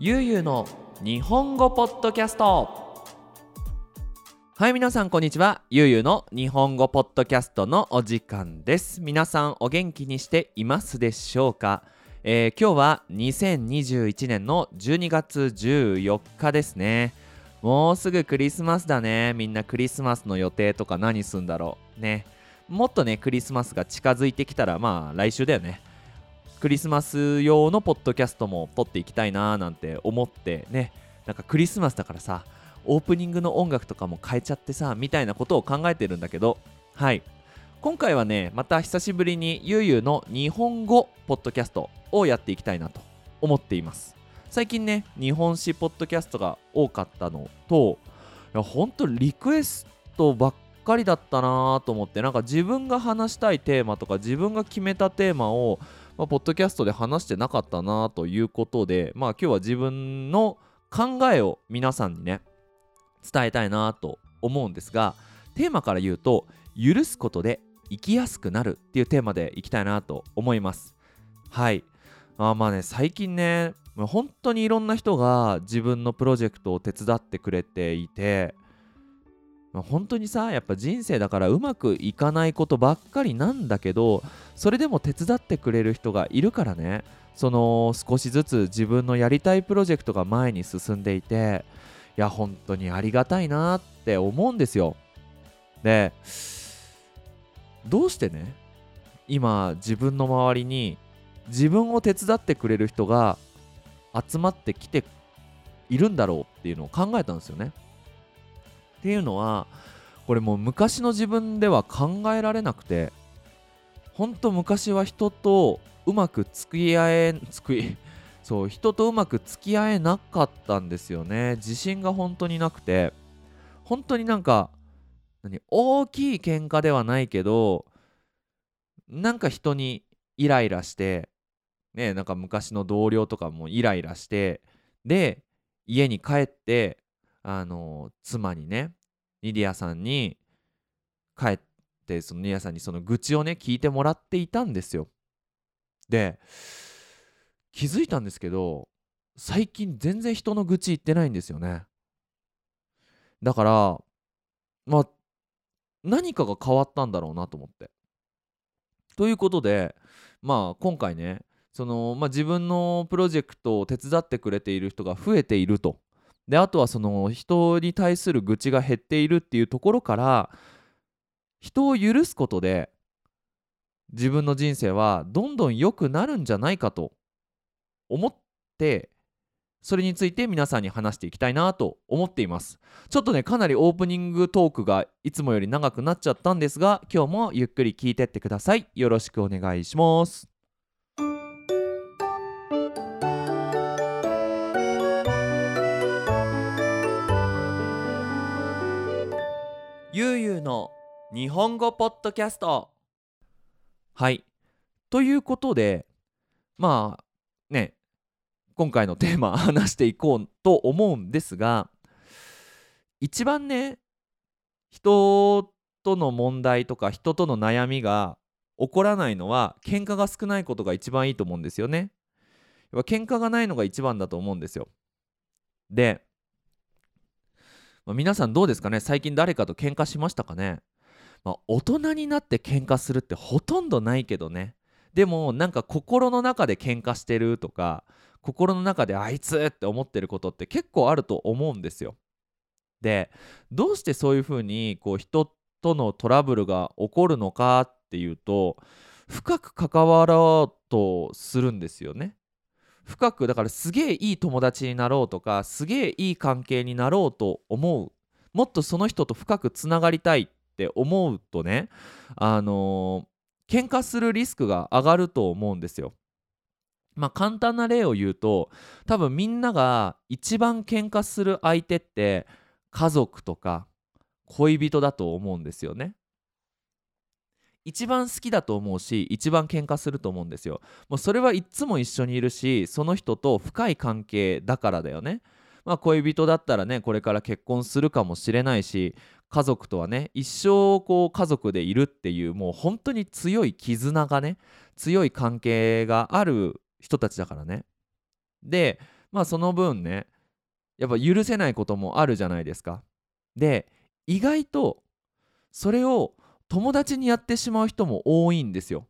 ゆうゆうの日本語ポッドキャスト。はい皆さんこんにちは。ゆうゆうの日本語ポッドキャストのお時間です。皆さんお元気にしていますでしょうか、えー、今日は2021年の12月14日ですね。もうすぐクリスマスだね。みんなクリスマスの予定とか何すんだろうね。もっとねクリスマスが近づいてきたらまあ来週だよね。クリスマス用のポッドキャストも撮っていきたいなーなんて思ってね。なんかクリスマスだからさオープニングの音楽とかも変えちゃってさみたいなことを考えてるんだけど。はい。今回はねまた久しぶりにゆうゆうの日本語ポッドキャストをやっていきたいなと思っています。最近ね日本史ポッドキャストが多かったのといやほんとリクエストばっかりだったなと思ってなんか自分が話したいテーマとか自分が決めたテーマをまあ、ポッドキャストで話してなかったなということで、まあ今日は自分の考えを皆さんにね、伝えたいなと思うんですが、テーマから言うと、許すことで生きやすくなるっていうテーマでいきたいなと思います。はい。あまあね、最近ね、本当にいろんな人が自分のプロジェクトを手伝ってくれていて、本当にさやっぱ人生だからうまくいかないことばっかりなんだけどそれでも手伝ってくれる人がいるからね。その少しずつ自分のやりたいプロジェクトが前に進んでいていや本当にありがたいなって思うんですよ。でどうしてね今自分の周りに自分を手伝ってくれる人が集まってきているんだろうっていうのを考えたんですよね。っていうのはこれもう昔の自分では考えられなくて本当昔は人とうまく付き合え付き そう人とうまく付き合えなかったんですよね。自信が本当になくて。本当になんか何大きい喧嘩ではないけどなんか人にイライラしてねなんか昔の同僚とかもイライラしてで家に帰ってあの妻にねニディアさんに帰ってそのニディアさんにその愚痴をね聞いてもらっていたんですよ。で気づいたんですけど最近全然人の愚痴言ってないんですよね。だからまあ何かが変わったんだろうなと思って。ということでまあ今回ねその、まあ、自分のプロジェクトを手伝ってくれている人が増えていると。であとはその人に対する愚痴が減っているっていうところから人を許すことで自分の人生はどんどん良くなるんじゃないかと思ってそれについて皆さんに話していきたいなと思っています。ちょっとねかなりオープニングトークがいつもより長くなっちゃったんですが今日もゆっくり聞いてってください。よろしくお願いします。ゆうゆうの日本語ポッドキャストはいということでまあね今回のテーマ 話していこうと思うんですが一番ね人との問題とか人との悩みが起こらないのは喧嘩が少ないことが一番いいと思うんですよね。喧嘩がないのが一番だと思うんですよ。でまあ、皆さんどうですかね？最近誰かと喧嘩しましたかね、まあ、大人になって喧嘩するってほとんどないけどねでもなんか心の中で喧嘩してるとか心の中であいつって思ってることって結構あると思うんですよ。でどうしてそういうふうにこう人とのトラブルが起こるのかっていうと深く関わろうとするんですよね。深くだからすげえいい友達になろうとかすげえいい関係になろうと思うもっとその人と深くつながりたいって思うとねあのー、喧嘩するリスクが上がると思うんですよ。まあ簡単な例を言うと多分みんなが一番喧嘩する相手って家族とか恋人だと思うんですよね。一番好きだと思うし一番喧嘩すると思うんですよ。もうそれはいっつも一緒にいるしその人と深い関係だからだよね。まあ恋人だったらねこれから結婚するかもしれないし家族とはね一生こう家族でいるっていうもう本当に強い絆がね強い関係がある人たちだからね。でまあその分ねやっぱ許せないこともあるじゃないですか。で意外とそれを友達にやってしまう人も多いんですよ。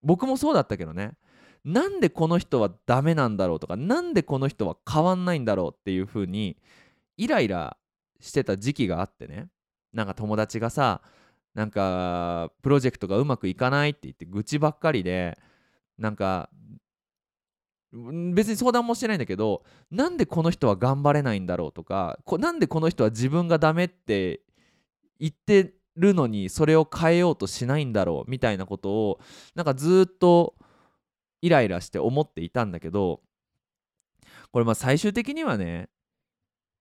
僕もそうだったけどね。なんでこの人はダメなんだろうとかなんでこの人は変わんないんだろうっていう風にイライラしてた時期があってねなんか友達がさなんかプロジェクトがうまくいかないって言って愚痴ばっかりでなんか別に相談もしてないんだけどなんでこの人は頑張れないんだろうとかこなんでこの人は自分がダメって言ってるのにそれを変えようとしないんだろうみたいなことをなんかずっとイライラして思っていたんだけどこれまあ最終的にはね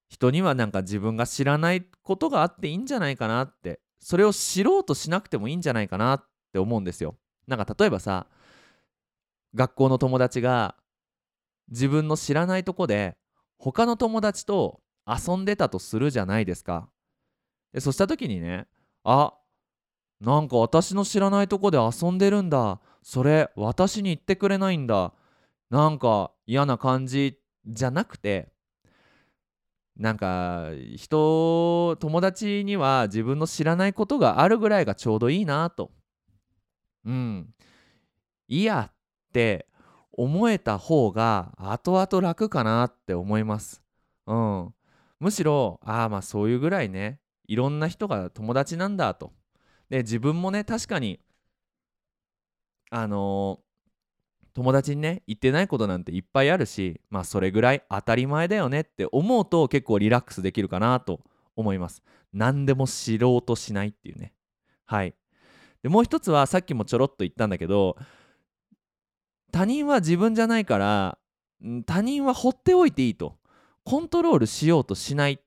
人にはなんか自分が知らないことがあっていいんじゃないかなってそれを知ろうとしなくてもいいんじゃないかなって思うんですよ。なんか例えばさ学校の友達が自分の知らないとこで他の友達と遊んでたとするじゃないですか。でそした時にねあなんか私の知らないとこで遊んでるんだ。それ私に言ってくれないんだ。なんか嫌な感じじゃなくてなんか人友達には自分の知らないことがあるぐらいがちょうどいいなと。うん。いやって思えた方が後々楽かなって思います。うん。むしろ、ああまあそういうぐらいね、いろんな人が友達なんだと。で、自分もね、確かに、あのー、友達にね、言ってないことなんていっぱいあるし、まあそれぐらい当たり前だよねって思うと結構リラックスできるかなと思います。何でも知ろうとしないっていうね。はい。で、もう一つはさっきもちょろっと言ったんだけど、他人は自分じゃないから他人は放っておいていいとコントロールしようとしない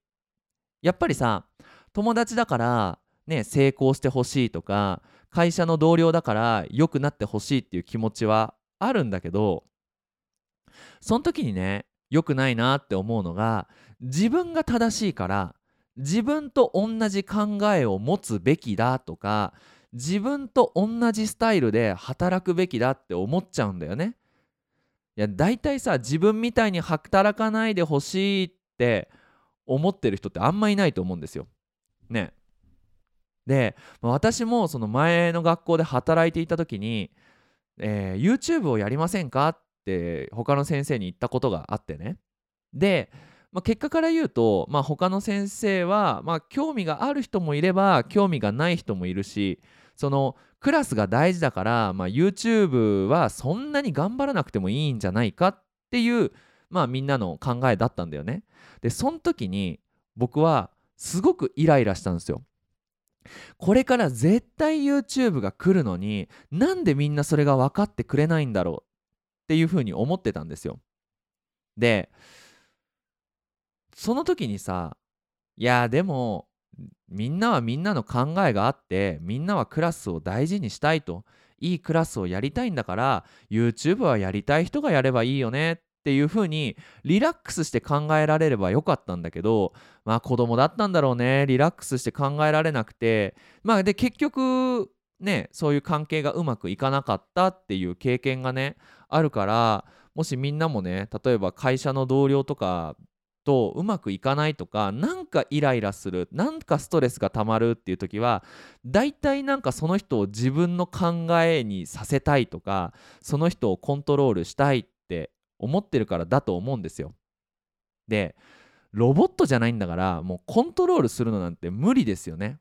やっぱりさ友達だからね成功してほしいとか会社の同僚だから良くなってほしいっていう気持ちはあるんだけどその時にね良くないなって思うのが自分が正しいから自分と同じ考えを持つべきだとか自分と同じスタイルで働くべきだって思っちゃうんだよね。いや大体さ自分みたいに働かないでほしいって思ってる人ってあんまいないと思うんですよ。ね。で私もその前の学校で働いていた時に、えー、YouTube をやりませんか？って他の先生に言ったことがあってね。で、まあ、結果から言うと、まあ、他の先生は、まあ、興味がある人もいれば興味がない人もいるしそのクラスが大事だから、まあ、YouTube はそんなに頑張らなくてもいいんじゃないか？っていう、まあ、みんなの考えだったんだよね。でその時に僕はすごくイライラしたんですよ。これから絶対 YouTube が来るのになんでみんなそれが分かってくれないんだろうっていうふうに思ってたんですよ。でその時にさいやでもみんなはみんなの考えがあってみんなはクラスを大事にしたいといいクラスをやりたいんだから YouTube はやりたい人がやればいいよねっていうふうにリラックスして考えられればよかったんだけどまあ子供だったんだろうね。リラックスして考えられなくて。まあで結局ねそういう関係がうまくいかなかったっていう経験がねあるからもしみんなもね例えば会社の同僚とかとうまくいかないとかなんかイライラするなんかストレスがたまるっていう時は大体なんかその人を自分の考えにさせたいとかその人をコントロールしたいって思ってるからだと思うんですよ。でロボットじゃないんだからもうコントロールするのなんて無理ですよね。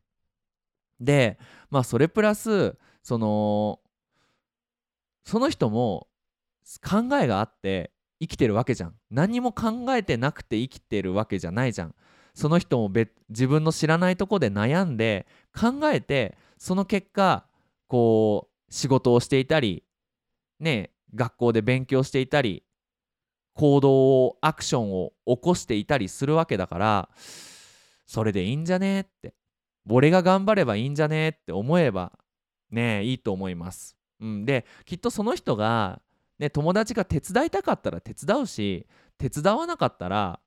でまあそれプラスそのその人も考えがあって生きてるわけじゃん何も考えてなくて生きてるわけじゃないじゃんその人も自分の知らないとこで悩んで考えてその結果こう仕事をしていたりね学校で勉強していたり行動をアクションを起こしていたりするわけだからそれでいいんじゃねって。俺が頑張ればいいんじゃねって思えばねいいと思います。うん、できっとその人がね、友達が手伝いたかったら手伝うし手伝わなかったら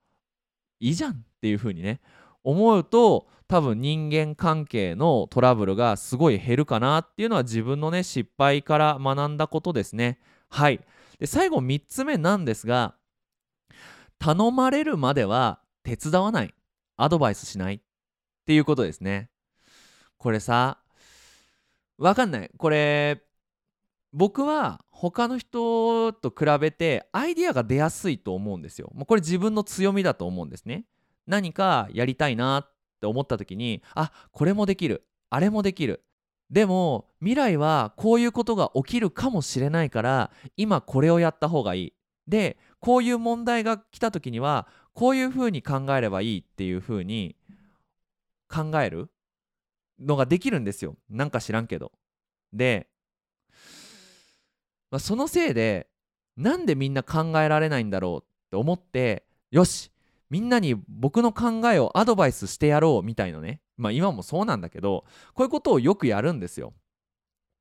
いいじゃんっていう風にね思うと多分人間関係のトラブルがすごい減るかなっていうのは自分のね失敗から学んだことですね。はい。で最後3つ目なんですが頼まれるまでは手伝わないアドバイスしないっていうことですねこれさわかんないこれ僕は他の人と比べてアイディアが出やすいと思うんですよ。もうこれ自分の強みだと思うんですね。何かやりたいなって思った時にあこれもできるあれもできるでも未来はこういうことが起きるかもしれないから今これをやった方がいい。でこういう問題が来た時にはこういうふうに考えればいいっていうふうに考えるのができるんですよ。なんか知らんけど。で、まあ、そのせいでなんでみんな考えられないんだろうって思ってよしみんなに僕の考えをアドバイスしてやろうみたいなね。まあ今もそうなんだけどこういうことをよくやるんですよ。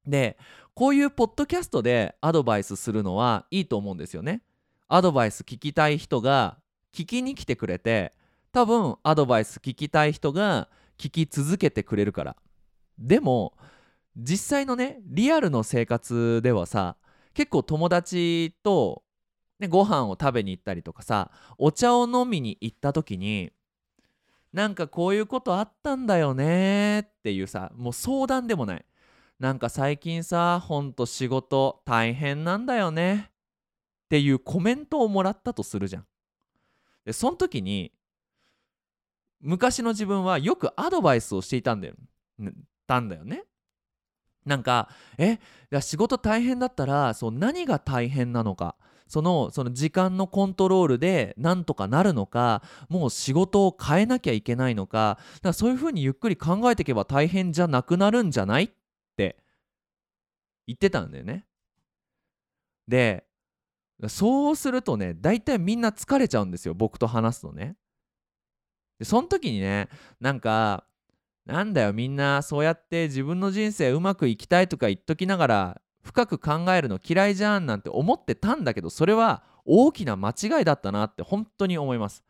でこういうポッドキャストでアドバイスするのはいいと思うんですよね。アドバイス聞きたい人が聞きに来てくれて多分アドバイス聞きたい人が聞き続けてくれるから。でも実際のねリアルの生活ではさ結構友達と、ね、ご飯を食べに行ったりとかさお茶を飲みに行った時になんかこういうことあったんだよねっていうさもう相談でもない。なんか最近さほんと仕事大変なんだよねっていうコメントをもらったとするじゃん。でその時に昔の自分はよくアドバイスをしていたんだよ。たんだよね。なんかえ仕事大変だったらそう何が大変なのかそのその時間のコントロールでなんとかなるのかもう仕事を変えなきゃいけないのかだからそういうふうにゆっくり考えていけば大変じゃなくなるんじゃないって言ってたんだよね。でそうするとね大体みんな疲れちゃうんですよ僕と話すとね。でその時にねなんかなんだよみんなそうやって自分の人生うまくいきたいとか言っときながら深く考えるの嫌いじゃんなんて思ってたんだけどそれは大きな間違いだったなって本当に思います。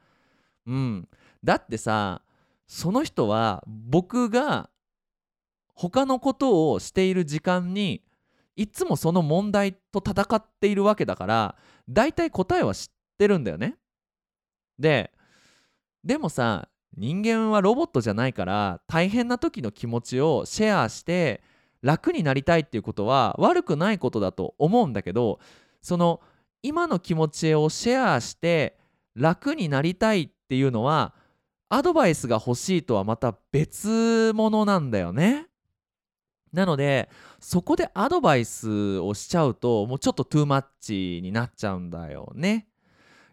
うん、だってさその人は僕が他のことをしている時間にいつもその問題と戦っているわけだから大体答えは知ってるんだよね。ででもさ人間はロボットじゃないから大変な時の気持ちをシェアして楽になりたいっていうことは悪くないことだと思うんだけどその今の気持ちをシェアして楽になりたいっていうのはアドバイスが欲しいとはまた別物なんだよね。なのでそこでアドバイスをしちゃうともうちょっとトゥーマッチになっちゃうんだよね。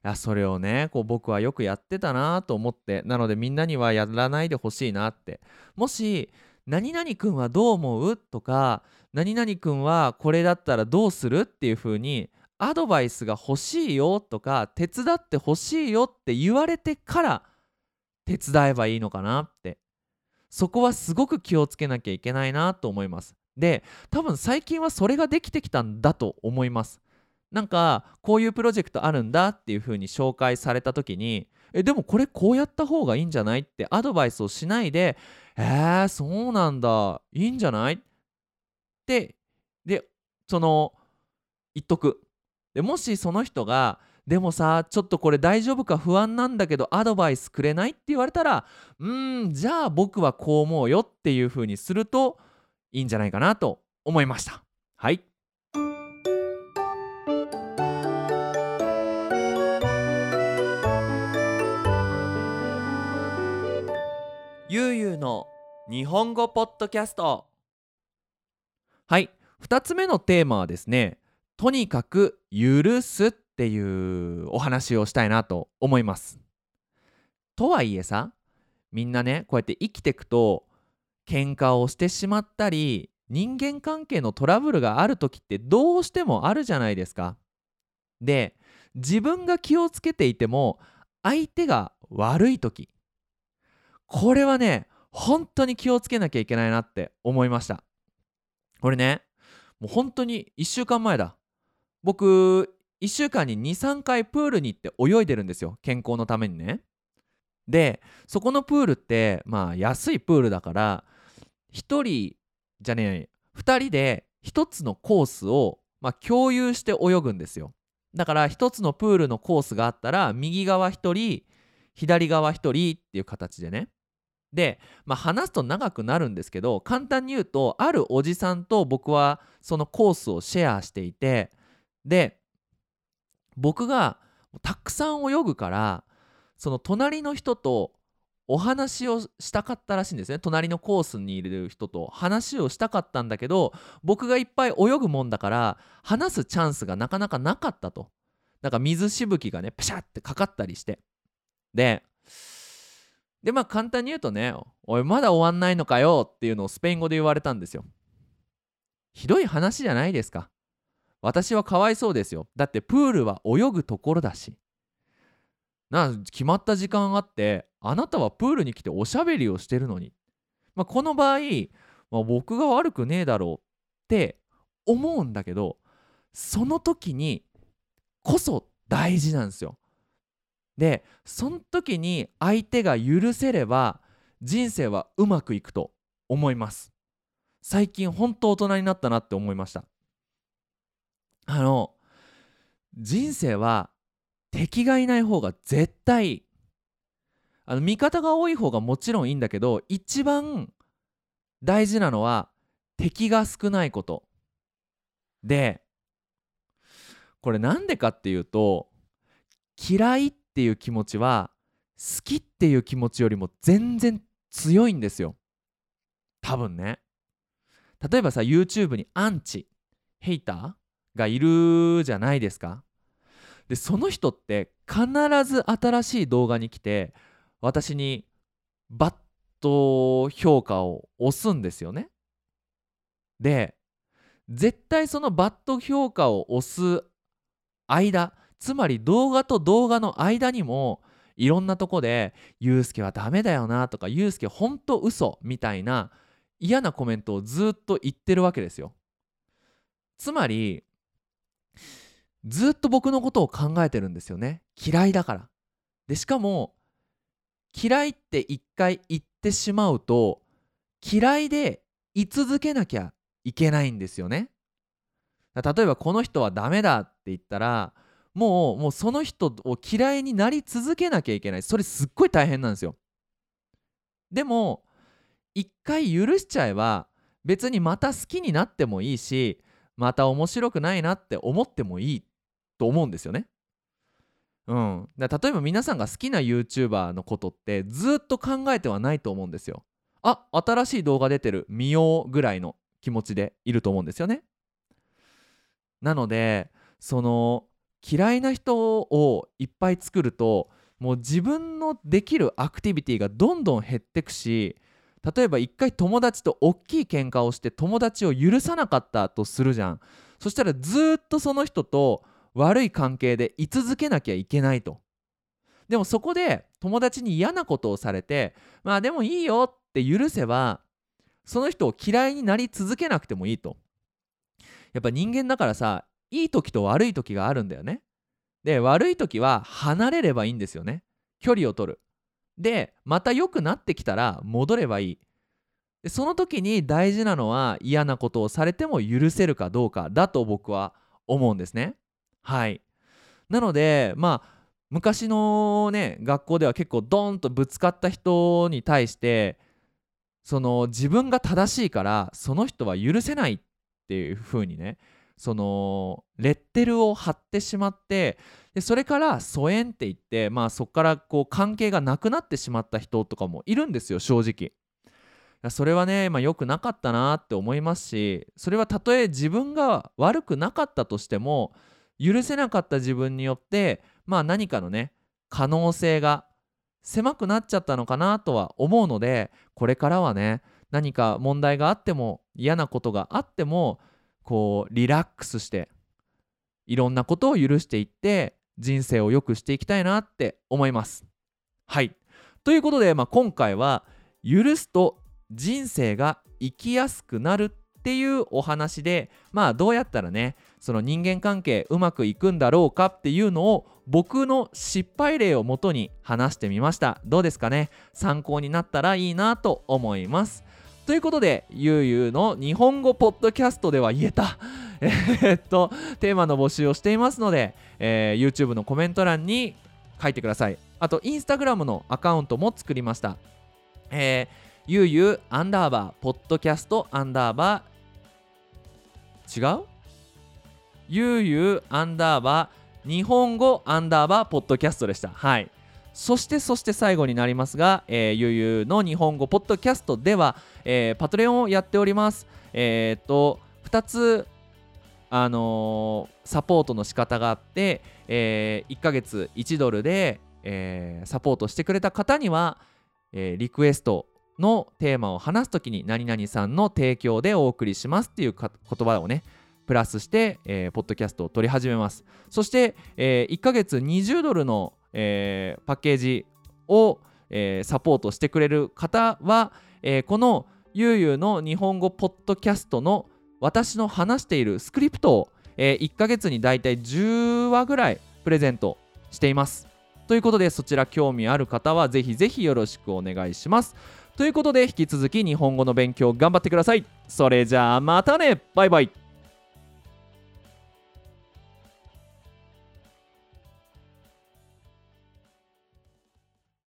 いやそれをねこう僕はよくやってたなと思ってなのでみんなにはやらないでほしいなってもし何々くんはどう思う？とか何々くんはこれだったらどうする？っていう風にアドバイスが欲しいよとか手伝って欲しいよって言われてから手伝えばいいのかな？って。そこはすごく気をつけなきゃいけないなと思います。で多分最近はそれができてきたんだと思います。なんかこういうプロジェクトあるんだっていう風に紹介された時にえでもこれこうやった方がいいんじゃないってアドバイスをしないでえー、そうなんだ。いいんじゃない？ってでその言っとく。でもしその人がでもさちょっとこれ大丈夫か不安なんだけどアドバイスくれないって言われたらうーんじゃあ僕はこう思うよっていう風にするといいんじゃないかなと思いました。はい。日本語ポッドキャスト。はい。2つ目のテーマはですねとにかく許すっていうお話をしたいなと思います。とはいえさみんなねこうやって生きてくと喧嘩をしてしまったり人間関係のトラブルがある時ってどうしてもあるじゃないですか。で自分が気をつけていても相手が悪い時。これはね本当に気をつけなきゃいけないなって思いました。これねもう本当に1週間前だ。僕1週間に23回プールに行って泳いでるんですよ。健康のためにね。でそこのプールってまあ安いプールだから1人じゃねえ2人で1つのコースを、まあ、共有して泳ぐんですよ。だから一つのプールのコースがあったら右側1人左側1人っていう形でね。で、まあ、話すと長くなるんですけど簡単に言うとあるおじさんと僕はそのコースをシェアしていてで僕がたくさん泳ぐからその隣の人とお話をしたかったらしいんですね。隣のコースにいる人と話をしたかったんだけど僕がいっぱい泳ぐもんだから話すチャンスがなかなかなかったと。なんか水しぶきがねプシャってかかったりして。ででまあ簡単に言うとね「おいまだ終わんないのかよ」っていうのをスペイン語で言われたんですよ。ひどい話じゃないですか。私はかわいそうですよ。だってプールは泳ぐところだし。な決まった時間あってあなたはプールに来ておしゃべりをしてるのに、まあ、この場合、まあ、僕が悪くねえだろうって思うんだけどその時にこそ大事なんですよ。でその時に相手が許せれば人生はうまくいくと思います。最近本当大人になったなって思いました。あの人生は敵がいない方が絶対あの味方が多い方がもちろんいいんだけど一番大事なのは敵が少ないことでこれなんでかっていうと嫌いっていう気持ちは好きっていう気持ちよりも全然強いんですよ。多分ね。例えばさ YouTube にアンチヘイターがいるじゃないですか。でその人って必ず新しい動画に来て私にバット評価を押すんですよね。で絶対そのバット評価を押す間つまり動画と動画の間にもいろんなとこで「ユうスケはダメだよな」とか「ユうスケほんと嘘みたいな嫌なコメントをずっと言ってるわけですよ。つまりずっと僕のことを考えてるんですよね。嫌いだから。でしかも嫌いって一回言ってしまうと嫌いで居続けなきゃいけないんですよね。例えばこの人はダメだって言ったらもうもうその人を嫌いになり続けなきゃいけないそれすっごい大変なんですよでも一回許しちゃえば別にまた好きになってもいいしまた面白くないなって思ってもいいと思うんですよね。うん、例えば皆さんが好きな YouTuber のことってずっと考えてはないと思うんですよ。あ新しい動画出てる見ようぐらいの気持ちでいると思うんですよね。なのでその嫌いな人をいっぱい作るともう自分のできるアクティビティがどんどん減ってくし例えば一回友達と大きい喧嘩をして友達を許さなかったとするじゃん。そしたらずっとその人と悪い関係で居続けなきゃいけないと。でもそこで友達に嫌なことをされてまあでもいいよって許せばその人を嫌いになり続けなくてもいいと。やっぱ人間だからさいい時と悪い時があるんだよね。で悪い時は離れればいいんですよね。距離を取る。でまた良くなってきたら戻ればいい。でその時に大事なのは嫌なことをされても許せるかどうかだと僕は思うんですね。はい。なのでまあ昔のね学校では結構ドーンとぶつかった人に対してその自分が正しいからその人は許せないっていう風にねそのレッテルを貼ってしまってでそれから疎遠って言ってまあそこからこう関係がなくなってしまった人とかもいるんですよ正直。それはね、まあ、良くなかったなって思いますしそれはたとえ自分が悪くなかったとしても許せなかった自分によってまあ何かのね可能性が狭くなっちゃったのかなとは思うのでこれからはね何か問題があっても嫌なことがあってもこうリラックスしていろんなことを許していって人生を良くしていきたいなって思います。はい。ということで、まあ、今回は許すと人生が生きやすくなるっていうお話でまあどうやったらねその人間関係うまくいくんだろうかっていうのを僕の失敗例をもとに話してみました。どうですかね？参考になったらいいなと思います。ということでゆうゆうの日本語ポッドキャストでは言えた。えっとテーマの募集をしていますので、えー YouTube のコメント欄に書いてください。あとインスタグラムのアカウントも作りました。えーゆうゆうアンダーバーポッドキャストアンダーバー違う？ゆうゆうアンダーバー日本語アンダーバーポッドキャストでした。はい。そしてそして最後になりますが、えー、ゆうゆうの日本語ポッドキャストでは、えーパトレオンをやっております。えっ、と2つあのーサポートの仕方があって、え1ヶ月1ドルで、えーサポートしてくれた方には、えーリクエストのテーマを話すときに何々さんの提供でお送りしますっていう言葉をねプラスして、えーポッドキャストを取り始めます。そして、え1ヶ月20ドルの、えーパッケージを、えーサポートしてくれる方は、えーこのゆうゆうの日本語ポッドキャストの私の話しているスクリプトを、え1ヶ月にだいたい10話ぐらいプレゼントしています。ということでそちら興味ある方はぜひぜひよろしくお願いします。ということで引き続き日本語の勉強頑張ってください。それじゃあまたね。バイバイ。